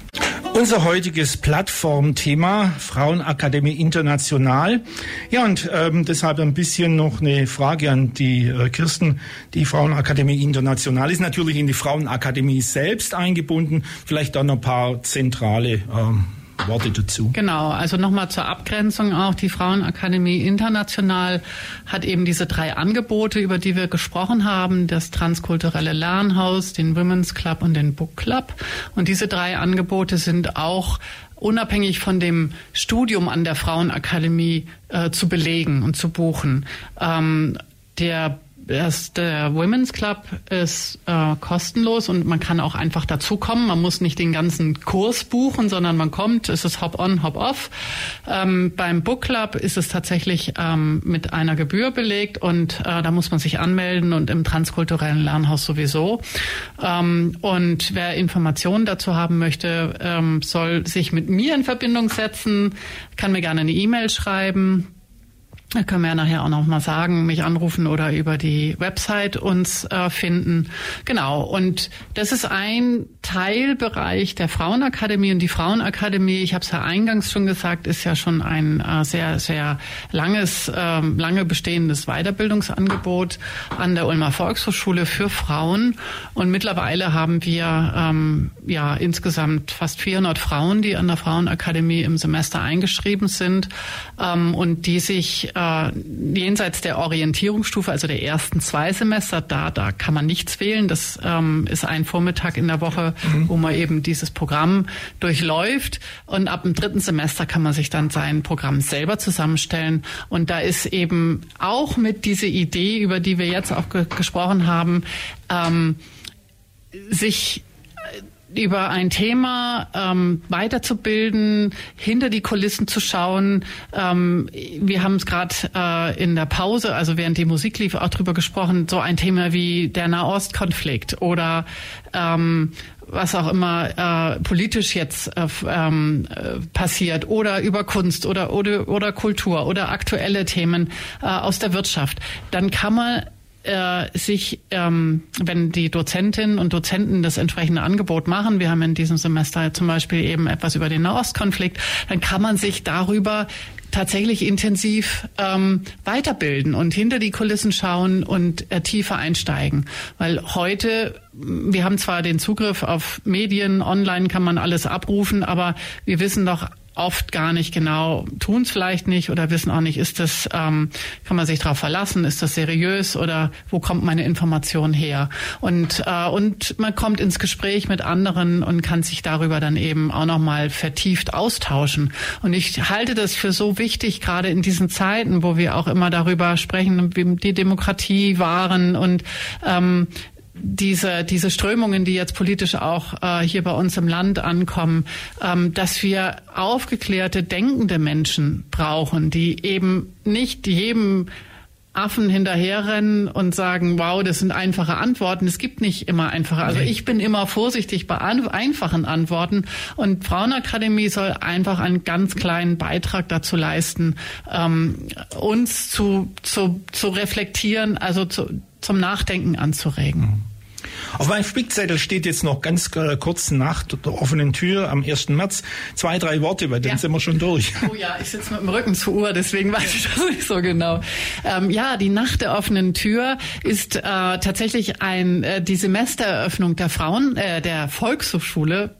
Unser heutiges Plattformthema Frauenakademie International. Ja, und ähm, deshalb ein bisschen noch eine Frage an die äh, Kirsten. Die Frauenakademie International ist natürlich in die Frauenakademie selbst eingebunden. Vielleicht dann ein paar zentrale ähm, Worte dazu. Genau, also nochmal zur Abgrenzung auch. Die Frauenakademie International hat eben diese drei Angebote, über die wir gesprochen haben. Das transkulturelle Lernhaus, den Women's Club und den Book Club. Und diese drei Angebote sind auch unabhängig von dem Studium an der Frauenakademie äh, zu belegen und zu buchen. Ähm, der das, der Women's Club ist äh, kostenlos und man kann auch einfach dazukommen. Man muss nicht den ganzen Kurs buchen, sondern man kommt, es ist Hop-on, Hop-off. Ähm, beim Book Club ist es tatsächlich ähm, mit einer Gebühr belegt und äh, da muss man sich anmelden und im transkulturellen Lernhaus sowieso. Ähm, und wer Informationen dazu haben möchte, ähm, soll sich mit mir in Verbindung setzen, kann mir gerne eine E-Mail schreiben. Da können wir ja nachher auch noch mal sagen, mich anrufen oder über die Website uns äh, finden. Genau. Und das ist ein Teilbereich der Frauenakademie. Und die Frauenakademie, ich habe es ja eingangs schon gesagt, ist ja schon ein äh, sehr, sehr langes, ähm, lange bestehendes Weiterbildungsangebot an der Ulmer Volkshochschule für Frauen. Und mittlerweile haben wir ähm, ja insgesamt fast 400 Frauen, die an der Frauenakademie im Semester eingeschrieben sind ähm, und die sich äh, jenseits der Orientierungsstufe, also der ersten zwei Semester, da, da kann man nichts wählen. Das ähm, ist ein Vormittag in der Woche, wo man eben dieses Programm durchläuft. Und ab dem dritten Semester kann man sich dann sein Programm selber zusammenstellen. Und da ist eben auch mit diese Idee, über die wir jetzt auch ge gesprochen haben, ähm, sich über ein Thema ähm, weiterzubilden, hinter die Kulissen zu schauen. Ähm, wir haben es gerade äh, in der Pause, also während die Musik lief, auch drüber gesprochen, so ein Thema wie der Nahostkonflikt oder ähm, was auch immer äh, politisch jetzt äh, ähm, äh, passiert oder über Kunst oder oder oder Kultur oder aktuelle Themen äh, aus der Wirtschaft, dann kann man äh, sich, ähm, wenn die Dozentinnen und Dozenten das entsprechende Angebot machen, wir haben in diesem Semester zum Beispiel eben etwas über den Nahostkonflikt, dann kann man sich darüber tatsächlich intensiv ähm, weiterbilden und hinter die Kulissen schauen und äh, tiefer einsteigen. Weil heute, wir haben zwar den Zugriff auf Medien, online kann man alles abrufen, aber wir wissen doch oft gar nicht genau, tun es vielleicht nicht oder wissen auch nicht, ist das, ähm, kann man sich darauf verlassen, ist das seriös oder wo kommt meine Information her? Und, äh, und man kommt ins Gespräch mit anderen und kann sich darüber dann eben auch nochmal vertieft austauschen. Und ich halte das für so wichtig, gerade in diesen Zeiten, wo wir auch immer darüber sprechen, wie die Demokratie wahren und ähm, diese, diese Strömungen, die jetzt politisch auch äh, hier bei uns im Land ankommen, ähm, dass wir aufgeklärte, denkende Menschen brauchen, die eben nicht jedem Affen hinterherrennen und sagen, wow, das sind einfache Antworten. Es gibt nicht immer einfache. Also ich bin immer vorsichtig bei einfachen Antworten und Frauenakademie soll einfach einen ganz kleinen Beitrag dazu leisten, ähm, uns zu, zu, zu reflektieren, also zu, zum Nachdenken anzuregen. Auf meinem Spickzettel steht jetzt noch ganz äh, kurz nach der offenen Tür am 1. März zwei, drei Worte, weil dann ja. sind wir schon durch. Oh ja, ich sitze mit dem Rücken zur Uhr, deswegen weiß ich das nicht so genau. Ähm, ja, die Nacht der offenen Tür ist äh, tatsächlich ein äh, die Semestereröffnung der Frauen, äh, der Volkshochschule.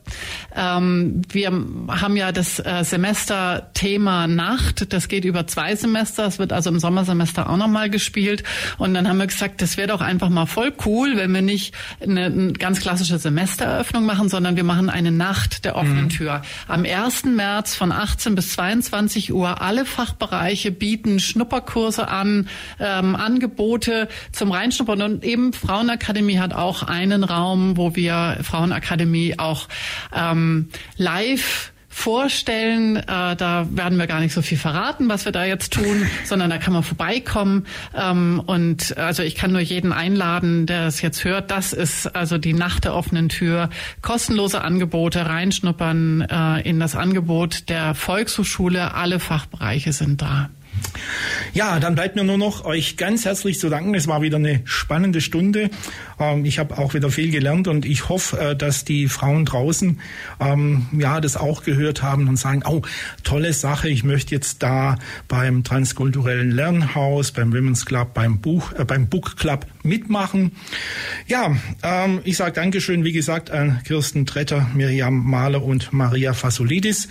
Ähm, wir haben ja das äh, Semesterthema Nacht, das geht über zwei Semester, es wird also im Sommersemester auch nochmal gespielt. Und dann haben wir gesagt, das wäre doch einfach mal voll cool, wenn wir nicht eine, ganz klassische Semestereröffnung machen, sondern wir machen eine Nacht der offenen mhm. Tür. Am 1. März von 18 bis 22 Uhr alle Fachbereiche bieten Schnupperkurse an, ähm, Angebote zum Reinschnuppern und eben Frauenakademie hat auch einen Raum, wo wir Frauenakademie auch ähm, live vorstellen. Äh, da werden wir gar nicht so viel verraten, was wir da jetzt tun, sondern da kann man vorbeikommen. Ähm, und also ich kann nur jeden einladen, der es jetzt hört. Das ist also die Nacht der offenen Tür. Kostenlose Angebote, reinschnuppern äh, in das Angebot der Volkshochschule. Alle Fachbereiche sind da. Ja, dann bleibt mir nur noch euch ganz herzlich zu danken. Es war wieder eine spannende Stunde. Ähm, ich habe auch wieder viel gelernt und ich hoffe, äh, dass die Frauen draußen ähm, ja das auch gehört haben und sagen, oh, tolle Sache, ich möchte jetzt da beim transkulturellen Lernhaus, beim Women's Club, beim Buch, äh, beim Book Club mitmachen. Ja, ähm, ich sage Dankeschön, wie gesagt, an Kirsten Tretter, Miriam Mahler und Maria Fasolidis.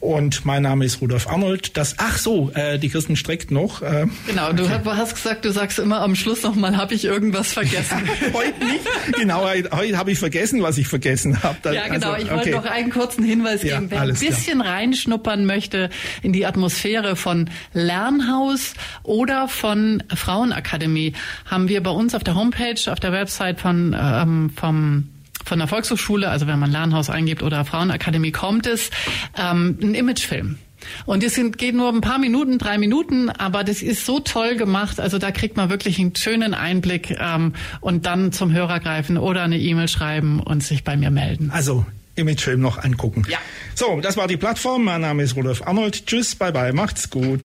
Und mein Name ist Rudolf Arnold. Das, ach so, äh, die Kirsten streckt noch. Äh, genau, du okay. hast gesagt, du sagst immer am Schluss nochmal, habe ich irgendwas vergessen. heute nicht. Genau, heute, habe ich vergessen, was ich vergessen habe. Ja, genau. Also, ich wollte noch einen kurzen Hinweis ja, geben. Wer ein bisschen klar. reinschnuppern möchte in die Atmosphäre von Lernhaus oder von Frauenakademie, haben wir bei uns auf der Homepage, auf der Website von ähm, vom von der Volkshochschule, also wenn man Lernhaus eingibt oder Frauenakademie, kommt es ähm, ein Imagefilm. Und das sind, geht nur ein paar Minuten, drei Minuten, aber das ist so toll gemacht. Also da kriegt man wirklich einen schönen Einblick ähm, und dann zum Hörer greifen oder eine E-Mail schreiben und sich bei mir melden. Also Imagefilm noch angucken. Ja. So, das war die Plattform. Mein Name ist Rudolf Arnold. Tschüss, bye bye, macht's gut.